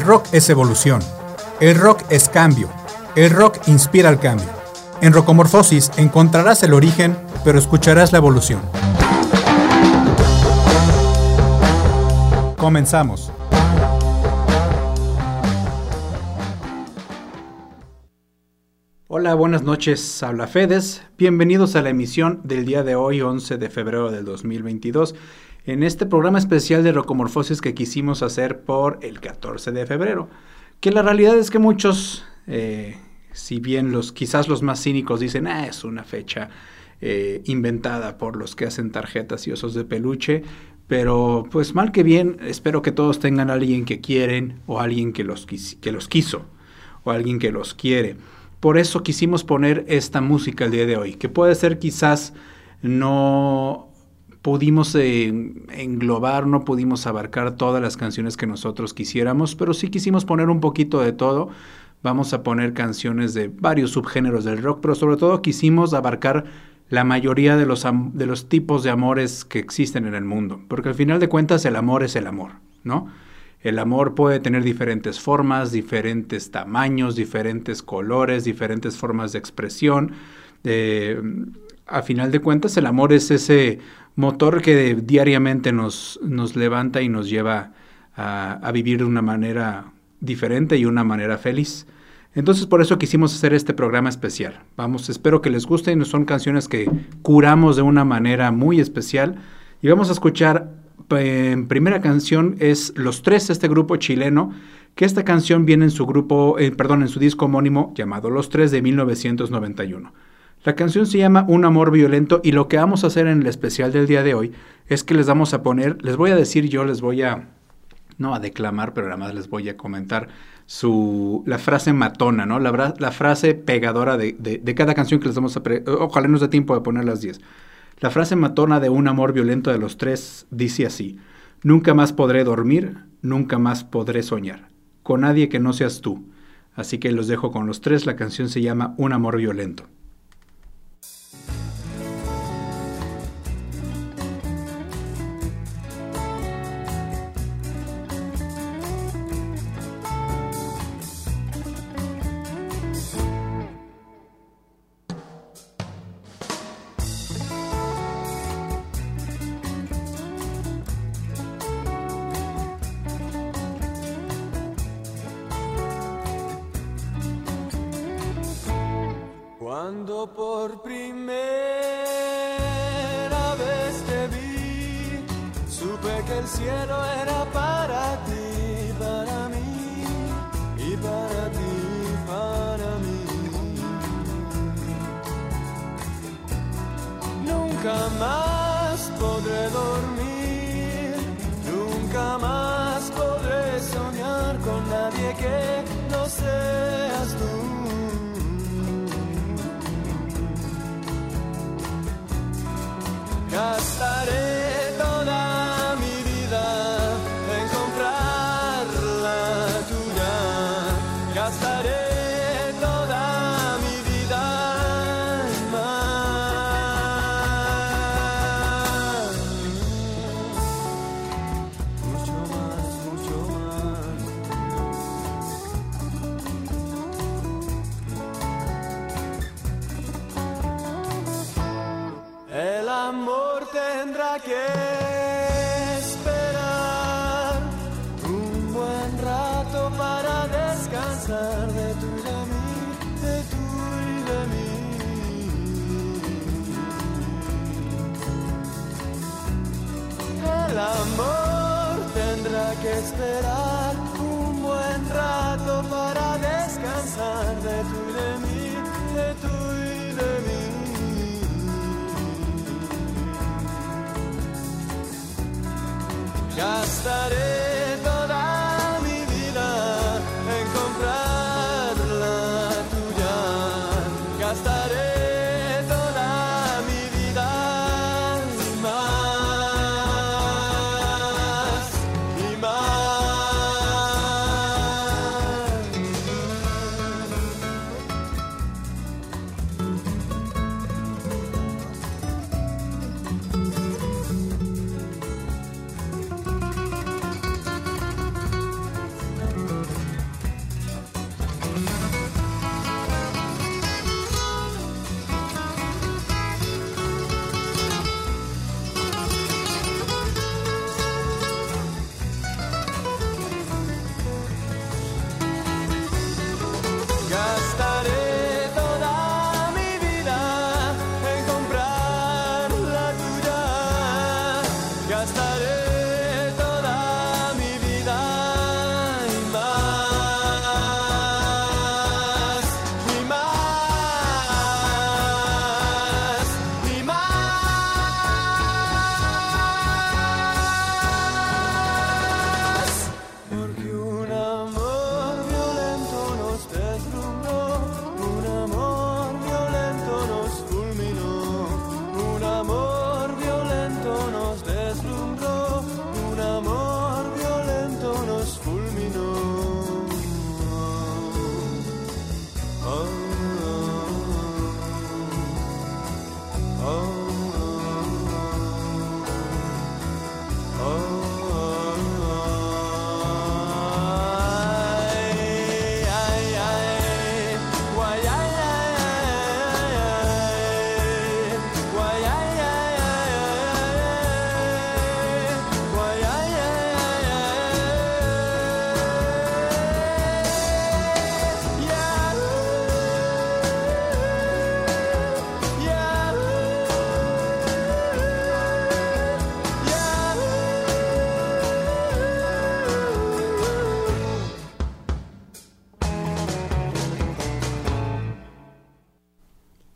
El rock es evolución. El rock es cambio. El rock inspira al cambio. En Rocomorfosis encontrarás el origen, pero escucharás la evolución. Comenzamos. Hola, buenas noches, habla Fedes. Bienvenidos a la emisión del día de hoy, 11 de febrero del 2022, en este programa especial de Rocomorfosis que quisimos hacer por el 14 de febrero. Que la realidad es que muchos, eh, si bien los quizás los más cínicos dicen, ah, es una fecha eh, inventada por los que hacen tarjetas y osos de peluche, pero pues mal que bien, espero que todos tengan a alguien que quieren o alguien que los, que los quiso o alguien que los quiere. Por eso quisimos poner esta música el día de hoy, que puede ser quizás no pudimos eh, englobar, no pudimos abarcar todas las canciones que nosotros quisiéramos, pero sí quisimos poner un poquito de todo. Vamos a poner canciones de varios subgéneros del rock, pero sobre todo quisimos abarcar la mayoría de los, de los tipos de amores que existen en el mundo, porque al final de cuentas el amor es el amor, ¿no? El amor puede tener diferentes formas, diferentes tamaños, diferentes colores, diferentes formas de expresión. Eh, a final de cuentas, el amor es ese motor que diariamente nos, nos levanta y nos lleva a, vivir de una manera diferente y una manera feliz. Entonces por eso quisimos hacer este programa especial. Vamos, espero que les guste. Son canciones que curamos de una manera muy especial. Y vamos a escuchar, en primera canción es Los Tres, este grupo chileno, que esta canción viene en su grupo, eh, perdón, en su disco homónimo llamado Los Tres de 1991. La canción se llama Un amor violento y lo que vamos a hacer en el especial del día de hoy es que les vamos a poner, les voy a decir yo, les voy a, no a declamar, pero además les voy a comentar su, la frase matona, ¿no? La, frase pegadora de, de, cada canción que les vamos a... ojalá nos dé tiempo de poner las 10. La frase matona de Un amor violento de los tres dice así, Nunca más podré dormir, nunca más podré soñar, con nadie que no seas tú. Así que los dejo con los tres, la canción se llama Un amor violento.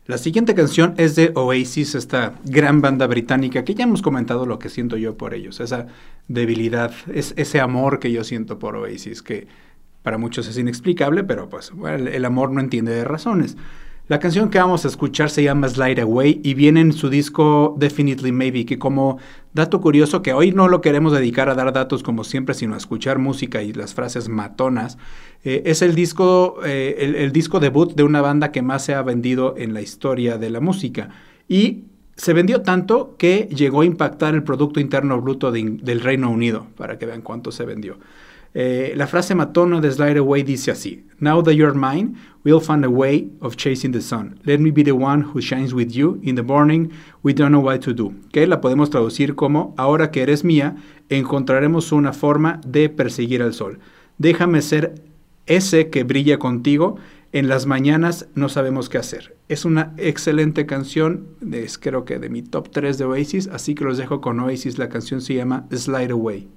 La siguiente canción es de Oasis, esta gran banda británica que ya hemos comentado lo que siento yo por ellos, esa debilidad, es, ese amor que yo siento por Oasis, que para muchos es inexplicable, pero pues el amor no entiende de razones. La canción que vamos a escuchar se llama Slide Away y viene en su disco Definitely Maybe, que como dato curioso, que hoy no lo queremos dedicar a dar datos como siempre, sino a escuchar música y las frases matonas, eh, es el disco, eh, el, disco debut de una banda que más se ha vendido en la historia de la música. Y se vendió tanto que llegó a impactar el Producto Interno Bruto del Reino Unido, para que vean cuánto se vendió. Eh, la frase matona de Slide Away dice así: Now that you're mine, we'll find a way of chasing the sun. Let me be the one who shines with you. In the morning, we don't know what to do. Que la podemos traducir como: Ahora que eres mía, encontraremos una forma de perseguir al sol. Déjame ser ese que brilla contigo. En las mañanas no sabemos qué hacer. Es una excelente canción, es creo que de mi top 3 de Oasis, así que los dejo con Oasis. La canción se llama Slide Away.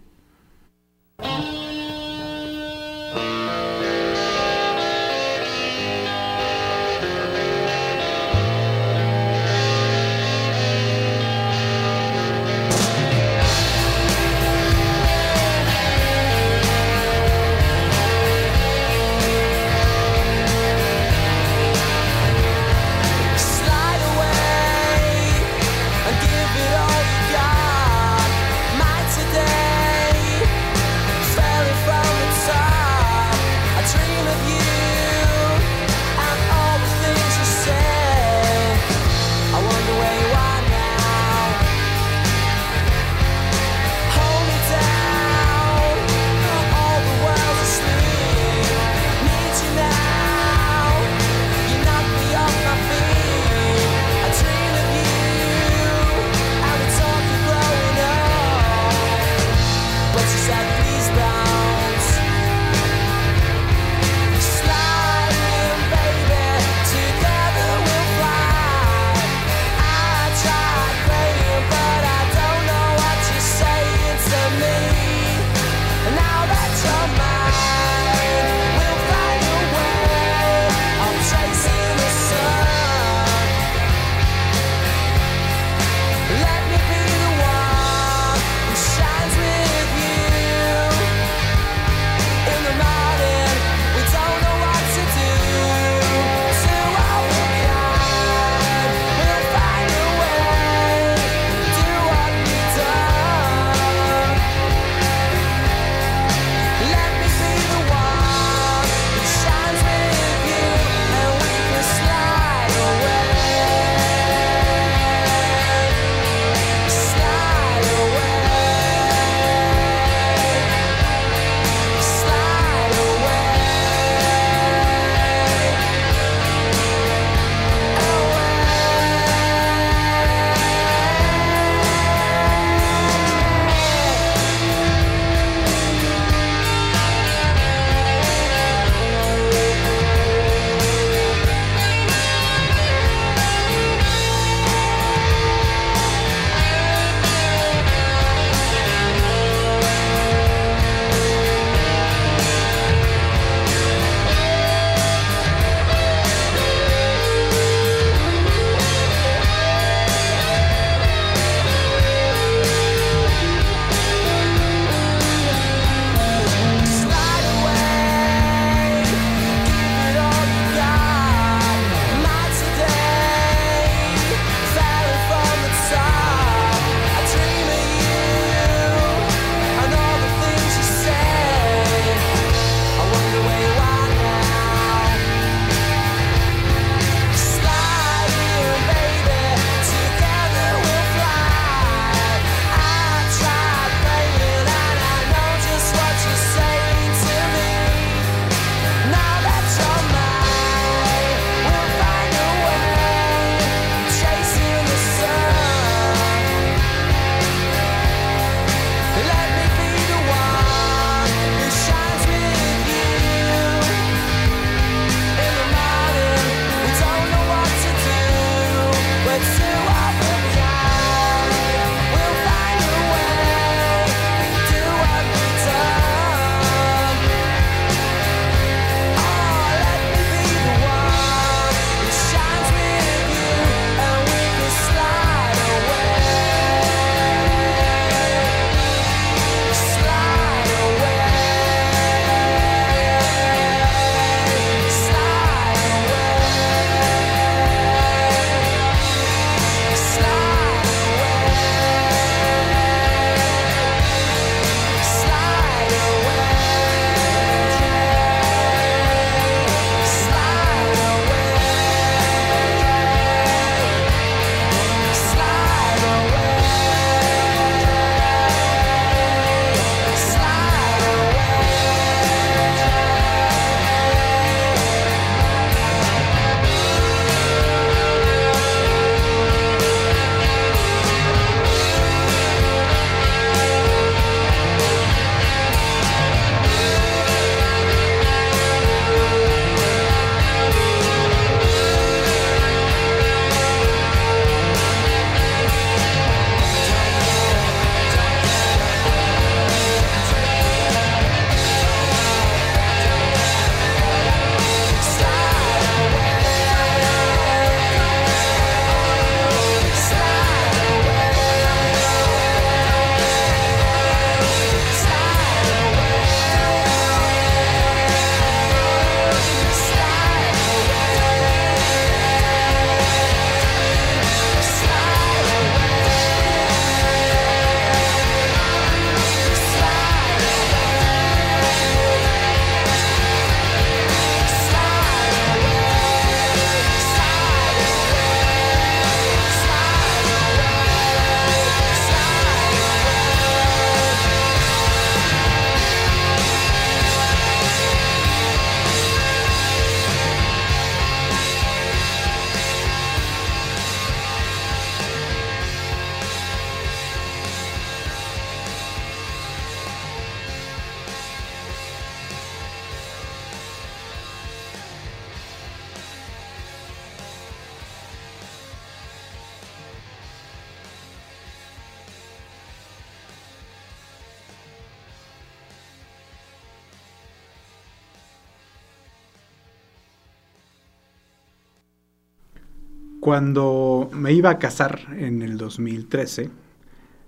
Cuando me iba a casar en el 2013,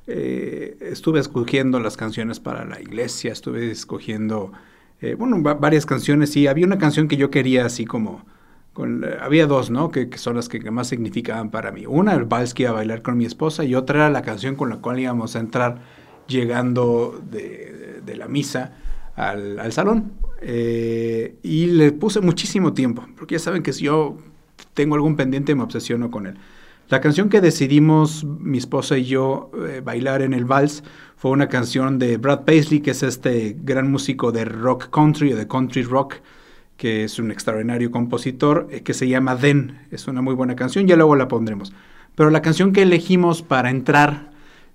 eh, estuve escogiendo las canciones para la iglesia, estuve escogiendo, eh, bueno, varias canciones y había una canción que yo quería así como, con, había dos, ¿no? Que, son las que más significaban para mí. Una, el vals que iba a bailar con mi esposa y otra era la canción con la cual íbamos a entrar llegando de, la misa al, salón. Eh, y le puse muchísimo tiempo, porque ya saben que si yo tengo algún pendiente me obsesiono con él. La canción que decidimos mi esposa y yo eh, bailar en el vals fue una canción de Brad Paisley, que es este gran músico de rock country o de country rock, que es un extraordinario compositor, eh, que se llama Den. Es una muy buena canción, ya luego la pondremos. Pero la canción que elegimos para entrar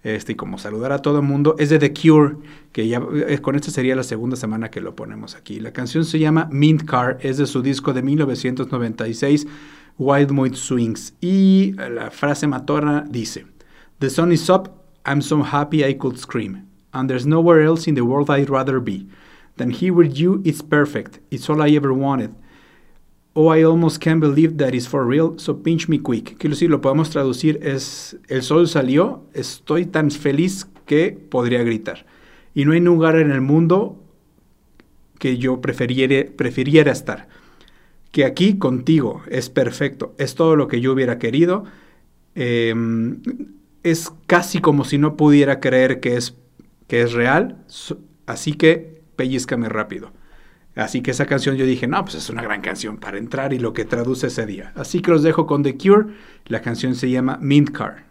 este, y como saludar a todo el mundo, es de The Cure, que ya eh, con esta sería la segunda semana que lo ponemos aquí. La canción se llama Mint Car, es de su disco de 1996. Wild Mood Swings. Y la frase matorna dice, The sun is up, I'm so happy I could scream, and there's nowhere else in the world I'd rather be. Than here with you, it's perfect, it's all I ever wanted. Oh, I almost can't believe that it's for real, so pinch me quick. Quiero decir, lo podemos traducir es, el sol salió, estoy tan feliz que podría gritar. Y no hay lugar en el mundo que yo prefiriera estar que aquí contigo es perfecto, es todo lo que yo hubiera querido. Em, es casi como si no pudiera creer que es, que es real, así que pellizcame rápido. Así que esa canción yo dije, no, pues es una gran canción para entrar y lo que traduce ese día. Así que los dejo con The Cure, la canción se llama Mint Car.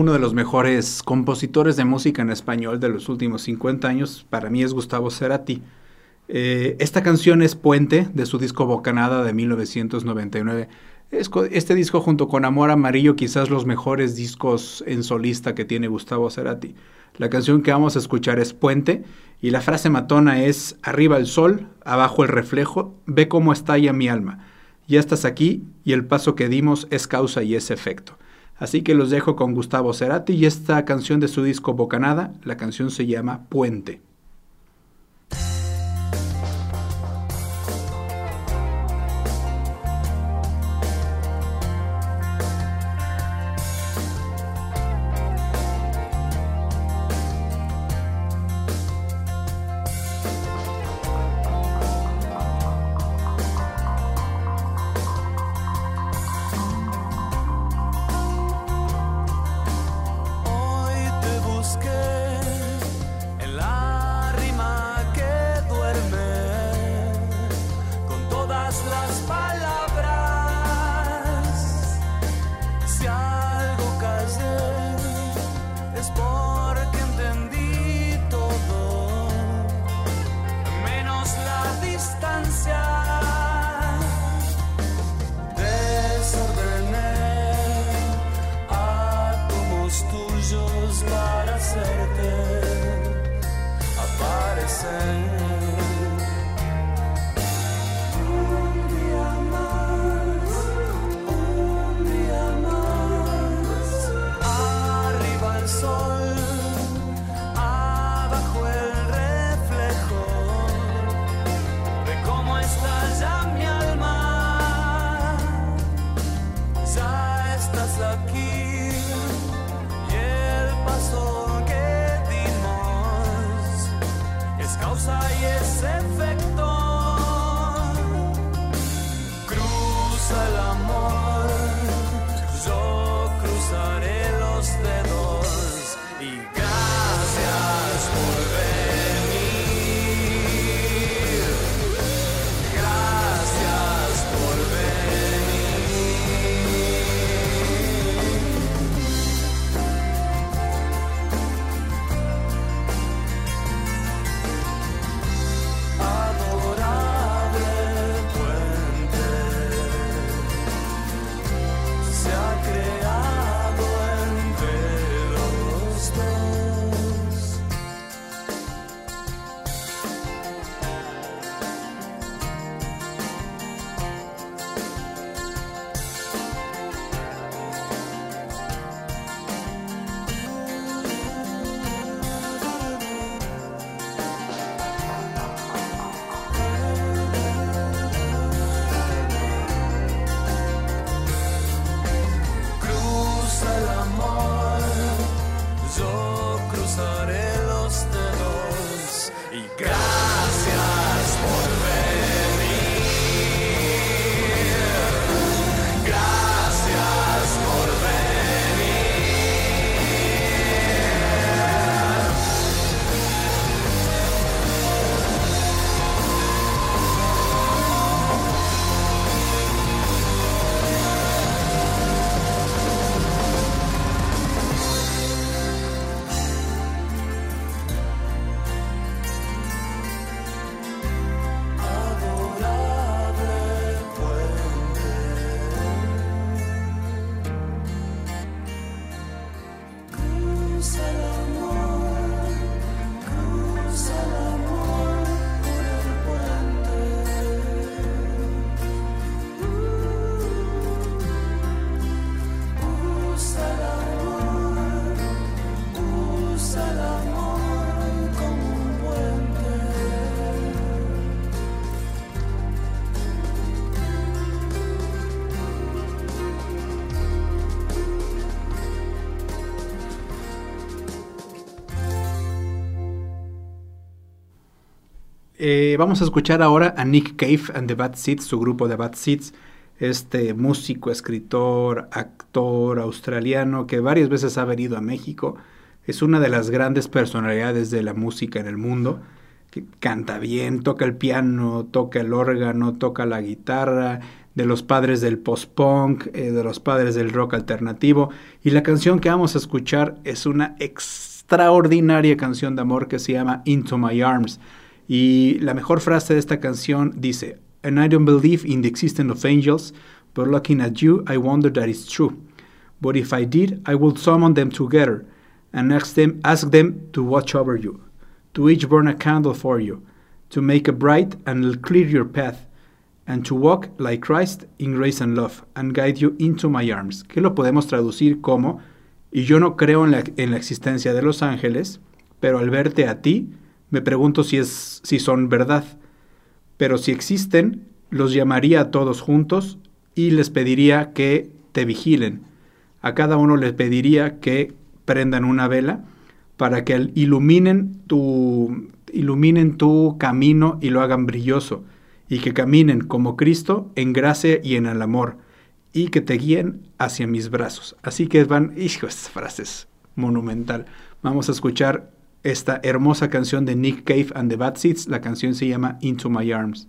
Uno de los mejores compositores de música en español de los últimos 50 años, para mí es Gustavo Cerati. Eh, esta canción es Puente de su disco Bocanada de 1999. Este disco junto con Amor Amarillo quizás los mejores discos en solista que tiene Gustavo Cerati. La canción que vamos a escuchar es Puente y la frase matona es Arriba el sol, abajo el reflejo, ve cómo estalla mi alma. Ya estás aquí y el paso que dimos es causa y es efecto. Así que los dejo con Gustavo Cerati y esta canción de su disco Bocanada, la canción se llama Puente. Eh, vamos a escuchar ahora a Nick Cave and the Bad Seeds, su grupo de Bad Seeds, este músico, escritor, actor australiano que varias veces ha venido a México. Es una de las grandes personalidades de la música en el mundo, que canta bien, toca el piano, toca el órgano, toca la guitarra. de los padres del post-punk, eh, de los padres del rock alternativo. Y la canción que vamos a escuchar es una extraordinaria canción de amor que se llama Into My Arms. Y la mejor frase de esta canción dice, And I don't believe in the existence of angels, but looking at you, I wonder that it's true. But if I did, I would summon them together and ask them, ask them to watch over you, to each burn a candle for you, to make a bright and clear your path, and to walk like Christ in grace and love, and guide you into my arms. Que lo podemos traducir como, y yo no creo en la, en la existencia de los ángeles, pero al verte a ti, me pregunto si, es, si son verdad. Pero si existen, los llamaría a todos juntos y les pediría que te vigilen. A cada uno les pediría que prendan una vela para que iluminen tu, iluminen tu camino y lo hagan brilloso, y que caminen como Cristo en gracia y en el amor, y que te guíen hacia mis brazos. Así que van, hijo, estas frases monumental. Vamos a escuchar esta hermosa canción de Nick Cave and the Bad Seeds. La canción se llama Into My Arms.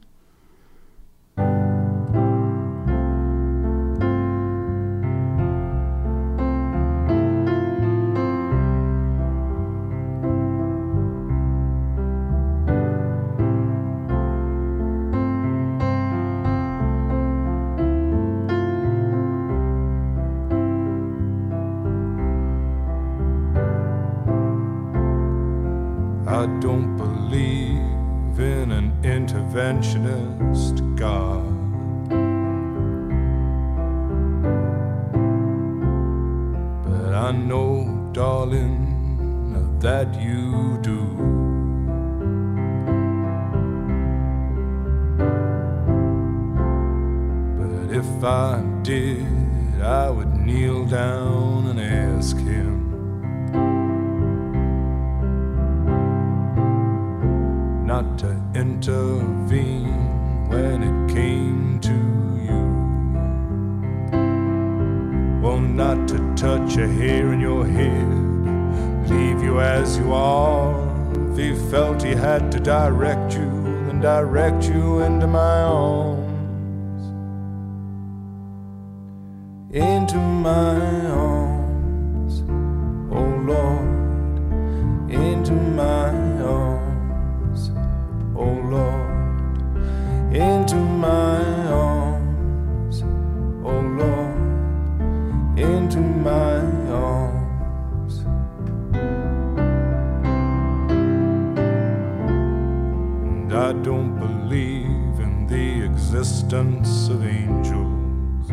That you do. But if I did, I would kneel down and ask him. not to intervene when it came to you. Well, not to touch a hair in your head, leave you as you are. If he felt he had to direct you, then direct you into my arms. Into my arms, oh Lord, into my arms oh Lord, into the existence of angels.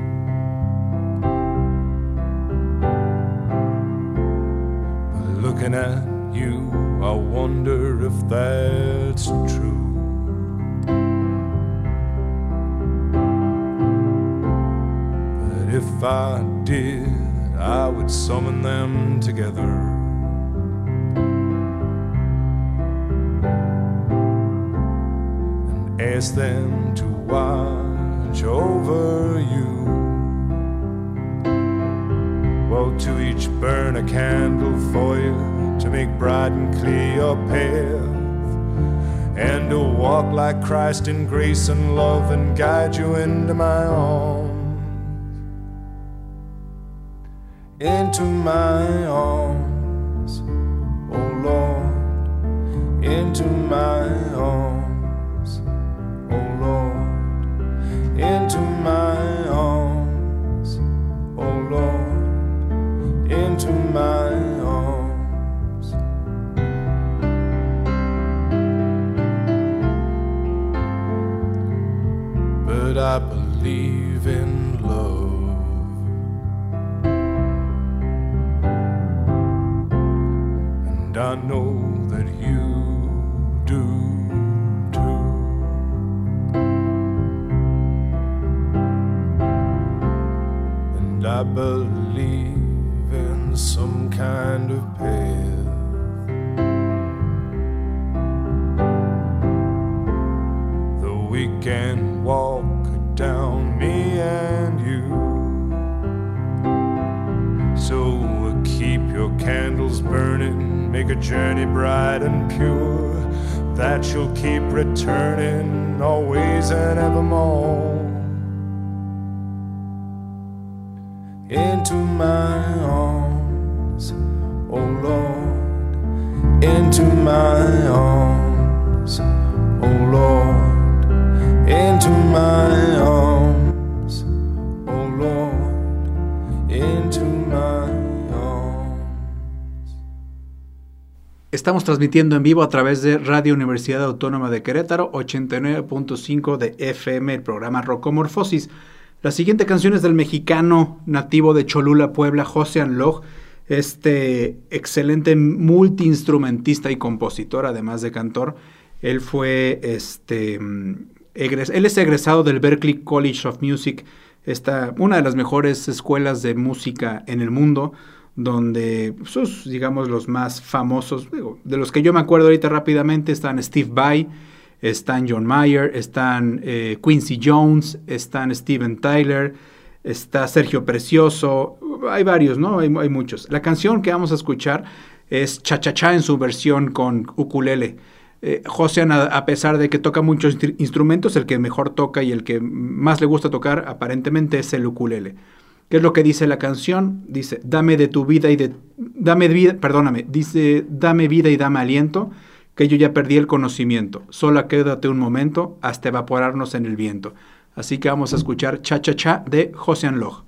But looking at you, I wonder if that's true. But if I did, I would summon them together. and Ask them to watch over you. Well, to each burn a candle for you to make bright and clear your path, and to walk like Christ in grace and love and guide you into my arms. Into my arms, And Will keep returning always and evermore. Into my arms, oh Lord, into my arms, oh Lord, into my Estamos transmitiendo en vivo a través de Radio Universidad Autónoma de Querétaro, 89.5 de FM, el programa Rocomorfosis. La siguiente canción es del mexicano nativo de Cholula, Puebla, José Anloj, este excelente multiinstrumentista y compositor, además de cantor. Él fue, este, egres él es egresado del Berklee College of Music, esta, una de las mejores escuelas de música en el mundo, donde sus, digamos, los más famosos, de los que yo me acuerdo ahorita rápidamente, están Steve Vai, están John Mayer, están eh, Quincy Jones, están Steven Tyler, está Sergio Precioso, hay varios, ¿no? Hay, muchos. La canción que vamos a escuchar es Cha Cha Cha en su versión con ukulele. Eh, a pesar de que toca muchos instrumentos, el que mejor toca y el que más le gusta tocar aparentemente es el ukulele. ¿Qué es lo que dice la canción? Dice, dame de tu vida y de... Dame vida, perdóname, dice, dame vida y dame aliento que yo ya perdí el conocimiento. Solo quédate un momento hasta evaporarnos en el viento. Así que vamos a escuchar Cha Cha Cha de José Anloj.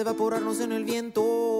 Evaporarnos en el viento.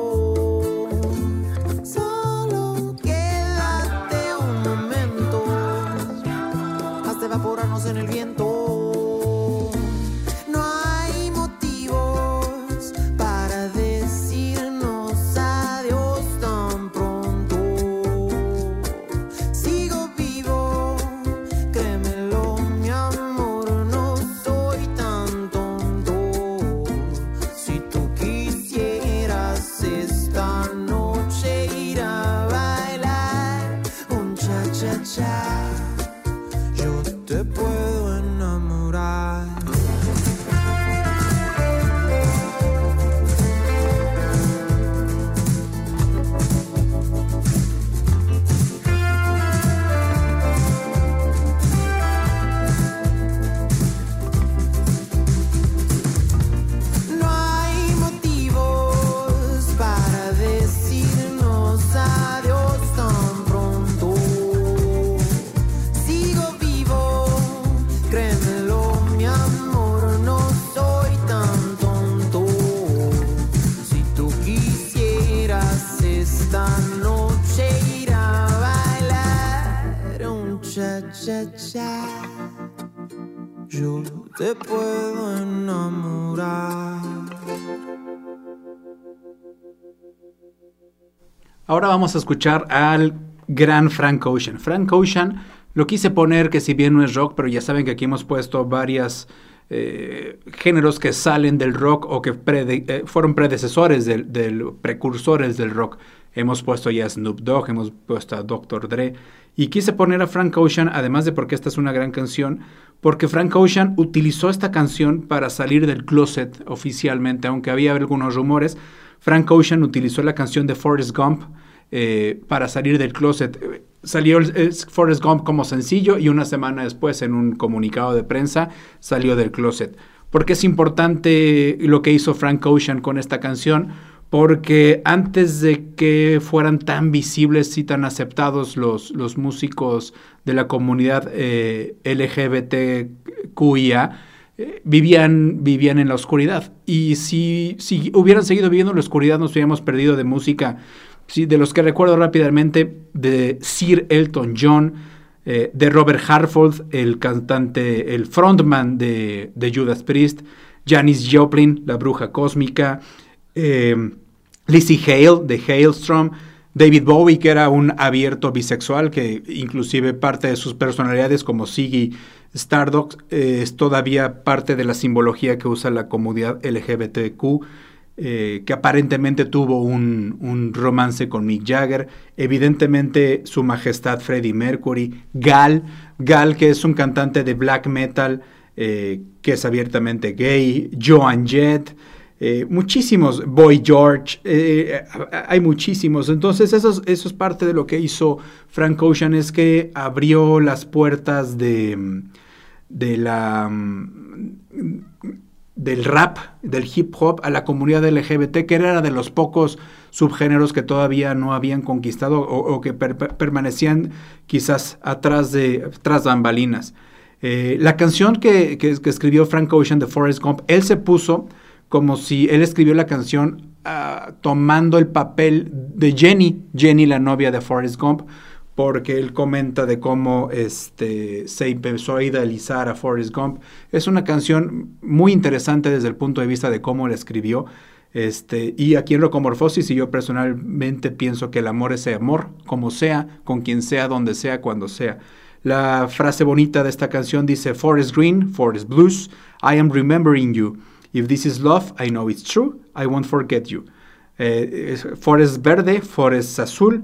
Ahora vamos a escuchar al gran Frank Ocean. Frank Ocean lo quise poner que si bien no es rock, pero ya saben que aquí hemos puesto varias eh, géneros que salen del rock o que eh, fueron predecesores del, precursores del rock. Hemos puesto ya Snoop Dogg, hemos puesto a Dr. Dre. Y quise poner a Frank Ocean, además de porque esta es una gran canción, porque Frank Ocean utilizó esta canción para salir del closet oficialmente, aunque había algunos rumores. Frank Ocean utilizó la canción de Forrest Gump eh, para salir del closet. Salió Forrest Gump como sencillo y una semana después en un comunicado de prensa salió del closet. ¿Por qué es importante lo que hizo Frank Ocean con esta canción? Porque antes de que fueran tan visibles y tan aceptados los, los músicos de la comunidad eh, LGBTQIA, eh, vivían, vivían en la oscuridad. Y si, si hubieran seguido viviendo en la oscuridad, nos hubiéramos perdido de música Sí, de los que recuerdo rápidamente, de Sir Elton John, eh, de Robert Hartford, el cantante, el frontman de, Judas Priest, Janis Joplin, la bruja cósmica, eh, Lizzie Hale, de Hailstrom, David Bowie, que era un abierto bisexual, que inclusive parte de sus personalidades como Siggy Stardust eh, es todavía parte de la simbología que usa la comunidad LGBTQ. Eh, que aparentemente tuvo un, romance con Mick Jagger, evidentemente su majestad Freddie Mercury, Gal, Gal que es un cantante de black metal eh, que es abiertamente gay, Joan Jett, eh, muchísimos, Boy George, hay muchísimos. Entonces eso, eso es parte de lo que hizo Frank Ocean, es que abrió las puertas de, de la del rap, del hip hop a la comunidad LGBT, que era de los pocos subgéneros que todavía no habían conquistado o, que permanecían quizás atrás de tras bambalinas. Eh, la canción que, escribió Frank Ocean de Forrest Gump, él se puso como si él escribió la canción ah, tomando el papel de Jenny, Jenny la novia de Forrest Gump, porque él comenta de cómo este, se empezó a idealizar a Forrest Gump. Es una canción muy interesante desde el punto de vista de cómo la escribió. Este, y aquí en Rocomorfosis, y yo personalmente pienso que el amor es amor, como sea, con quien sea, donde sea, cuando sea. La frase bonita de esta canción dice, Forest Green, Forest Blues, I am remembering you. If this is love, I know it's true, I won't forget you. Eh, forest verde, forest azul,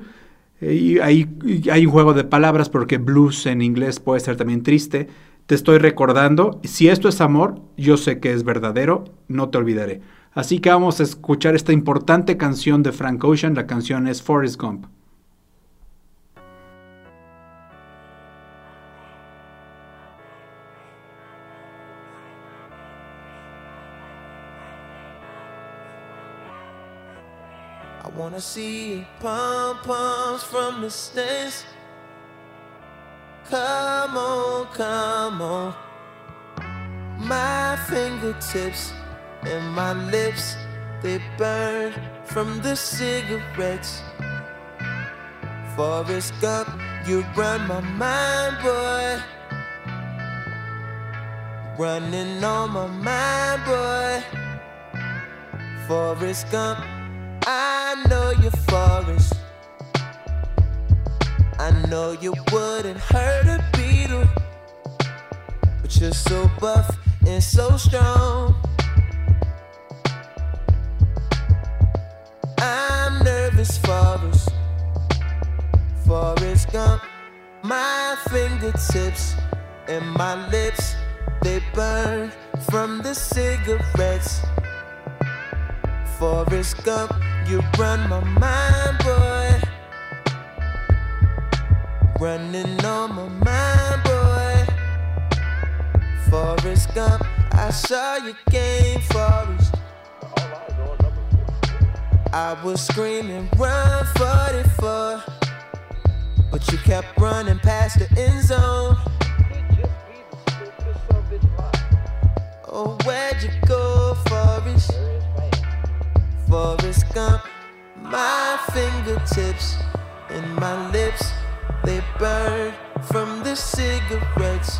y hay, hay un juego de palabras porque blues en inglés puede ser también triste. Te estoy recordando, si esto es amor, yo sé que es verdadero, no te olvidaré. Así que vamos a escuchar esta importante canción de Frank Ocean, la canción es Forrest Gump. Wanna see pom poms from the stands. Come on, come on. My fingertips and my lips, they burn from the cigarettes. Forrest Gump, you run my mind, boy. Running on my mind, boy. Forrest Gump. I know you're forest. I know you wouldn't hurt a beetle, but you're so buff and so strong. I'm nervous, Forrest. Forrest Gump. My fingertips and my lips, they burn from the cigarettes. Forrest Gump. You run my mind, boy. Running on my mind, boy. Forrest Gump, I saw you game, Forrest. I was screaming, run 44. But you kept running past the end zone. Oh, where'd you go, Forrest? Forrest Gump. My fingertips and my lips, they burn from the cigarettes.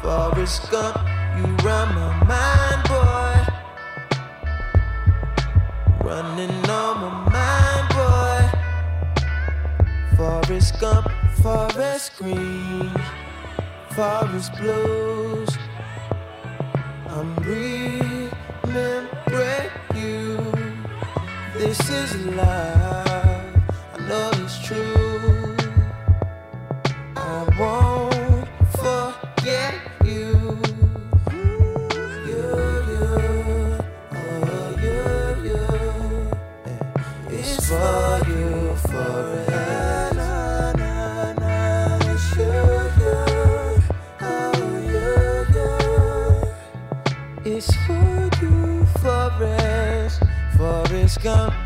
Forrest Gump, you run my mind, boy. Running on my mind, boy. Forest Gump, Forest Green, Forest Blues. I'm remembering. This is love. I know it's true. I won't forget Forest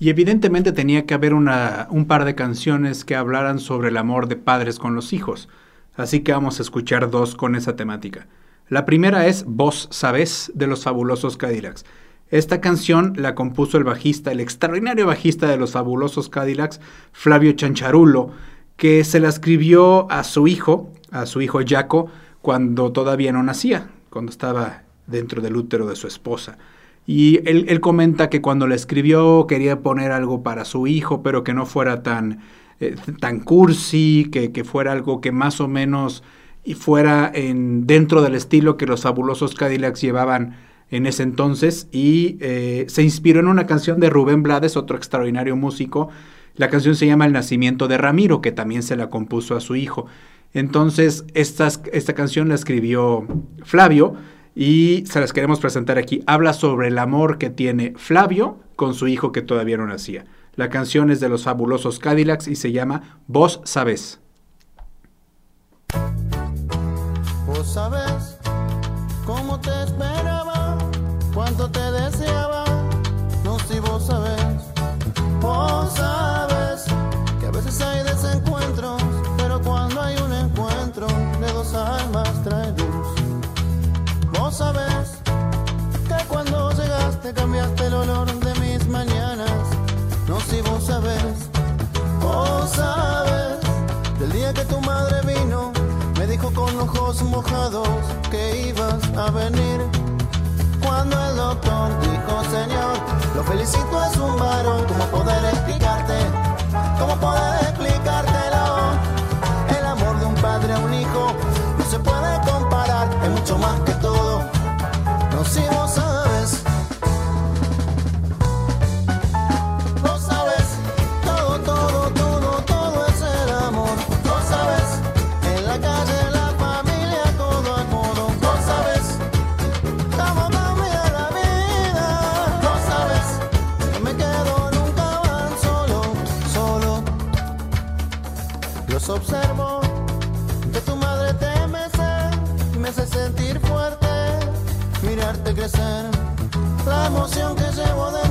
Y evidentemente tenía que haber un par de canciones que hablaran sobre el amor de padres con los hijos. Así que vamos a escuchar dos con esa temática. La primera es Vos Sabés de los Fabulosos Cadillacs. Esta canción la compuso el bajista, el extraordinario bajista de los Fabulosos Cadillacs, Flavio Chancharulo, que se la escribió a su hijo, a su hijo Jaco, cuando todavía no nacía, cuando estaba dentro del útero de su esposa. Y él, él, comenta que cuando la escribió quería poner algo para su hijo, pero que no fuera tan, eh, tan cursi, que, que, fuera algo que más o menos fuera en, dentro del estilo que los fabulosos Cadillacs llevaban en ese entonces. Y eh, se inspiró en una canción de Rubén Blades, otro extraordinario músico. La canción se llama El nacimiento de Ramiro, que también se la compuso a su hijo. Entonces, esta, esta canción la escribió Flavio y se las queremos presentar aquí. Habla sobre el amor que tiene Flavio con su hijo que todavía no nacía. La canción es de los fabulosos Cadillacs y se llama Vos Sabés. Vos sabés cómo te esperaba, que ibas a venir. Cuando el doctor dijo, Señor, lo felicito es un varón, ¿cómo poder La emoción que llevo dentro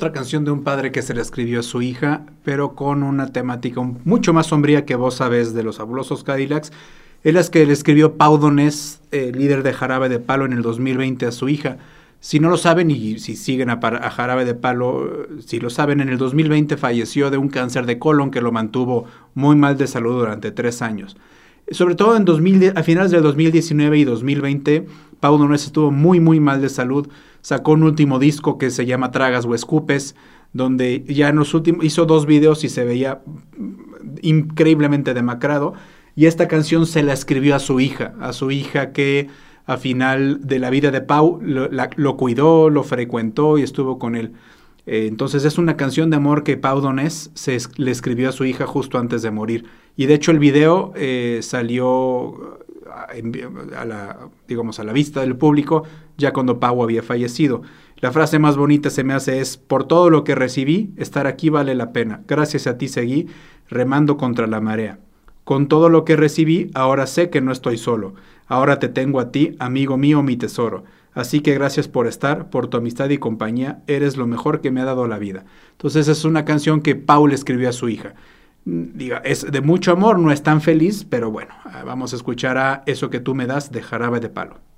Otra canción de un padre que se le escribió a su hija, pero con una temática mucho más sombría que vos sabés de los fabulosos Cadillacs. Es la que le escribió Pau Donés, eh, líder de Jarabe de Palo, en el 2020 a su hija. Si no lo saben y si siguen a, Jarabe de Palo, si lo saben, en el 2020 falleció de un cáncer de colon que lo mantuvo muy mal de salud durante tres años. Sobre todo en 2000, a finales del 2019 y 2020, Pau Donés estuvo muy, muy mal de salud. Sacó un último disco que se llama Tragas o Escupes, donde ya en los últimos hizo dos videos y se veía increíblemente demacrado. Y esta canción se la escribió a su hija, a su hija que a final de la vida de Pau, lo, cuidó, lo frecuentó y estuvo con él. Eh, entonces es una canción de amor que Pau Donés se le escribió a su hija justo antes de morir. Y de hecho el video eh, salió a, la, digamos, a la vista del público ya cuando Pau había fallecido. La frase más bonita se me hace es, por todo lo que recibí, estar aquí vale la pena. Gracias a ti seguí remando contra la marea. Con todo lo que recibí, ahora sé que no estoy solo. Ahora te tengo a ti, amigo mío, mi tesoro. Así que gracias por estar, por tu amistad y compañía. Eres lo mejor que me ha dado la vida. Entonces es una canción que Paul escribió a su hija. Mm, diga, es de mucho amor, no es tan feliz, pero bueno, ah, vamos a escuchar a Eso que tú me das de Jarabe de Palo.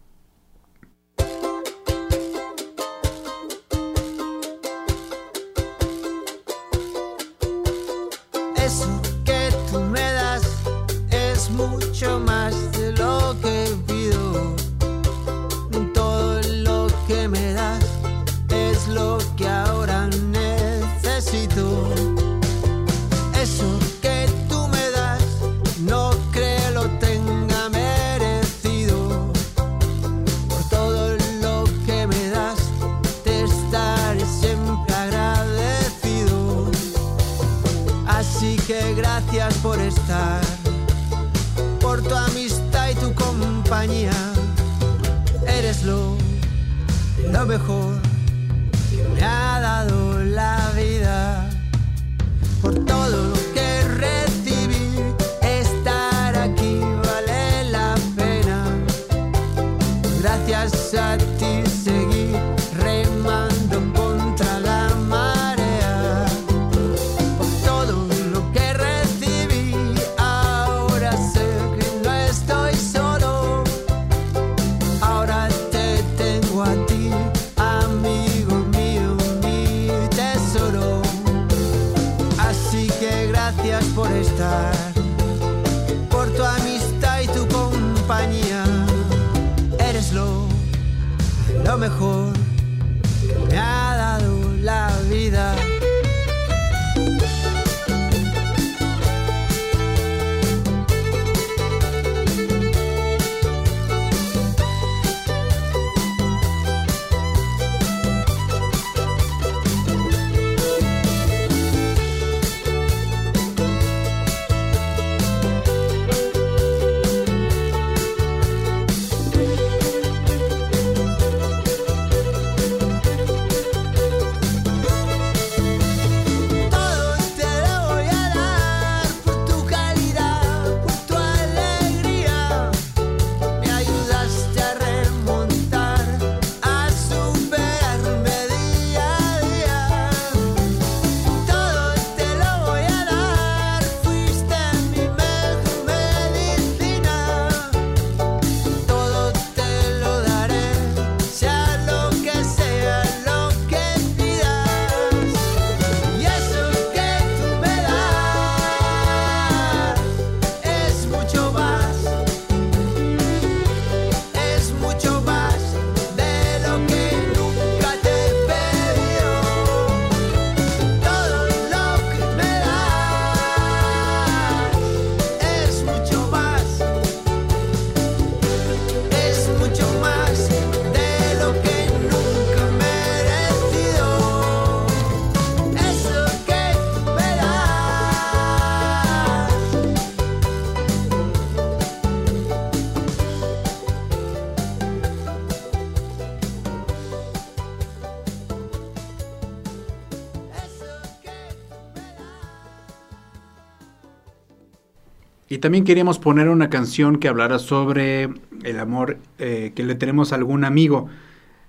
También queríamos poner una canción que hablara sobre el amor eh, que le tenemos a algún amigo.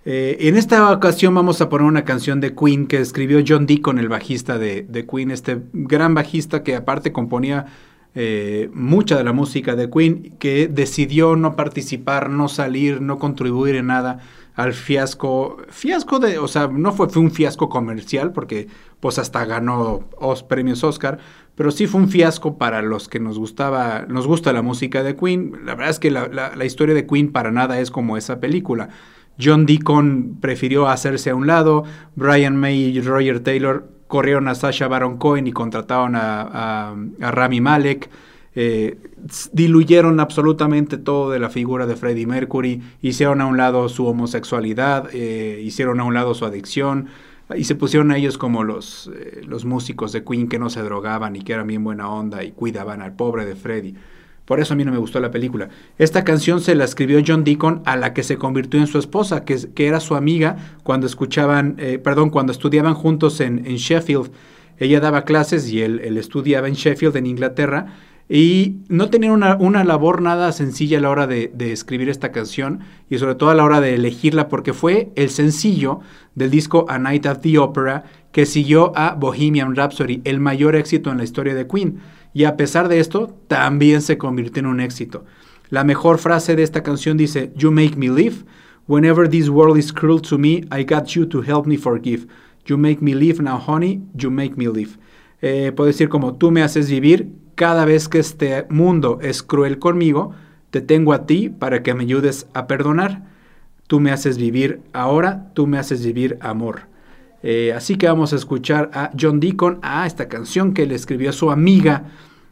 Eh, en esta ocasión vamos a poner una canción de Queen que escribió John Deacon, el bajista de, de Queen, este gran bajista que aparte componía eh, mucha de la música de Queen, que decidió no participar, no salir, no contribuir en nada al fiasco, fiasco de, o sea, no fue, fue un fiasco comercial porque pues hasta ganó os, premios Oscar, pero sí fue un fiasco para los que nos gustaba, nos gusta la música de Queen. La verdad es que la, la, historia de Queen para nada es como esa película. John Deacon prefirió hacerse a un lado, Brian May y Roger Taylor corrieron a Sasha Baron Cohen y contrataron a, a, a Rami Malek. Eh, diluyeron absolutamente todo de la figura de Freddie Mercury, hicieron a un lado su homosexualidad, eh, hicieron a un lado su adicción y se pusieron a ellos como los, eh, los músicos de Queen que no se drogaban y que eran bien buena onda y cuidaban al pobre de Freddie. Por eso a mí no me gustó la película. Esta canción se la escribió John Deacon a la que se convirtió en su esposa, que, que era su amiga cuando escuchaban, eh, perdón, cuando estudiaban juntos en, en Sheffield. Ella daba clases y él, él, estudiaba en Sheffield, en Inglaterra, y no tenían una, una labor nada sencilla a la hora de, de, escribir esta canción y sobre todo a la hora de elegirla, porque fue el sencillo del disco A Night at the Opera que siguió a Bohemian Rhapsody, el mayor éxito en la historia de Queen y a pesar de esto, también se convirtió en un éxito. La mejor frase de esta canción dice, You make me live. Whenever this world is cruel to me, I got you to help me forgive. You make me live now, honey, you make me live. Eh, puedo decir como, tú me haces vivir, cada vez que este mundo es cruel conmigo, te tengo a ti para que me ayudes a perdonar. Tú me haces vivir ahora, tú me haces vivir amor. Eh, así que vamos a escuchar a John Deacon, a esta canción que le escribió a su amiga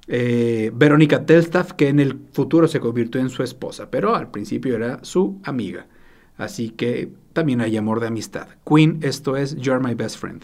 eh, Verónica Telstaff, que en el futuro se convirtió en su esposa, pero al principio era su amiga. Así que también hay amor de amistad. Queen, esto es You're My Best Friend.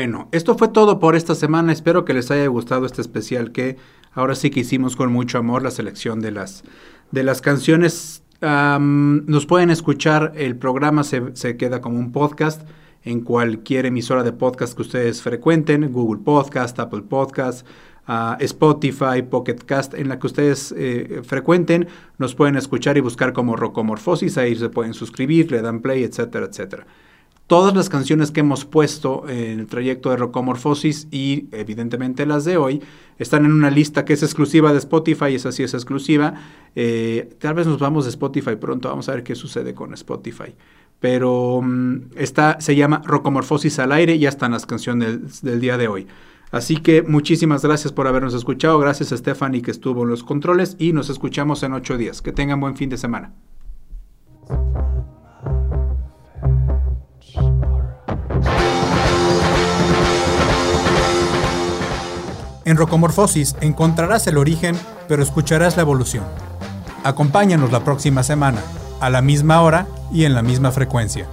Bueno, esto fue todo por esta semana. Espero que les haya gustado este especial que ahora sí que hicimos con mucho amor la selección de las, de las canciones nos pueden escuchar, el programa se, se queda como un podcast en cualquier emisora de podcast que ustedes frecuenten, Google Podcast, Apple Podcast, ah, Spotify, Pocket Cast, en la que ustedes eh, frecuenten, nos pueden escuchar y buscar como Rocomorfosis, ahí se pueden suscribir, le dan play, etcétera, etcétera. Todas las canciones que hemos puesto en el trayecto de Rocomorfosis y evidentemente las de hoy están en una lista que es exclusiva de Spotify, esa sí es exclusiva. Eh, tal vez nos vamos de Spotify pronto, vamos a ver qué sucede con Spotify. Pero mm, está, se llama Rocomorfosis al aire y ya están las canciones del, del día de hoy. Así que muchísimas gracias por habernos escuchado. Gracias a Stephanie que estuvo en los controles y nos escuchamos en ocho días. Que tengan buen fin de semana. En Rocomorfosis encontrarás el origen, pero escucharás la evolución. Acompáñanos la próxima semana, a la misma hora y en la misma frecuencia.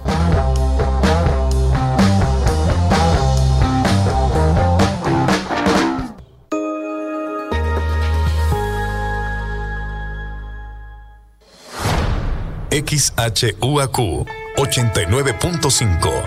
XHUAQ 89.5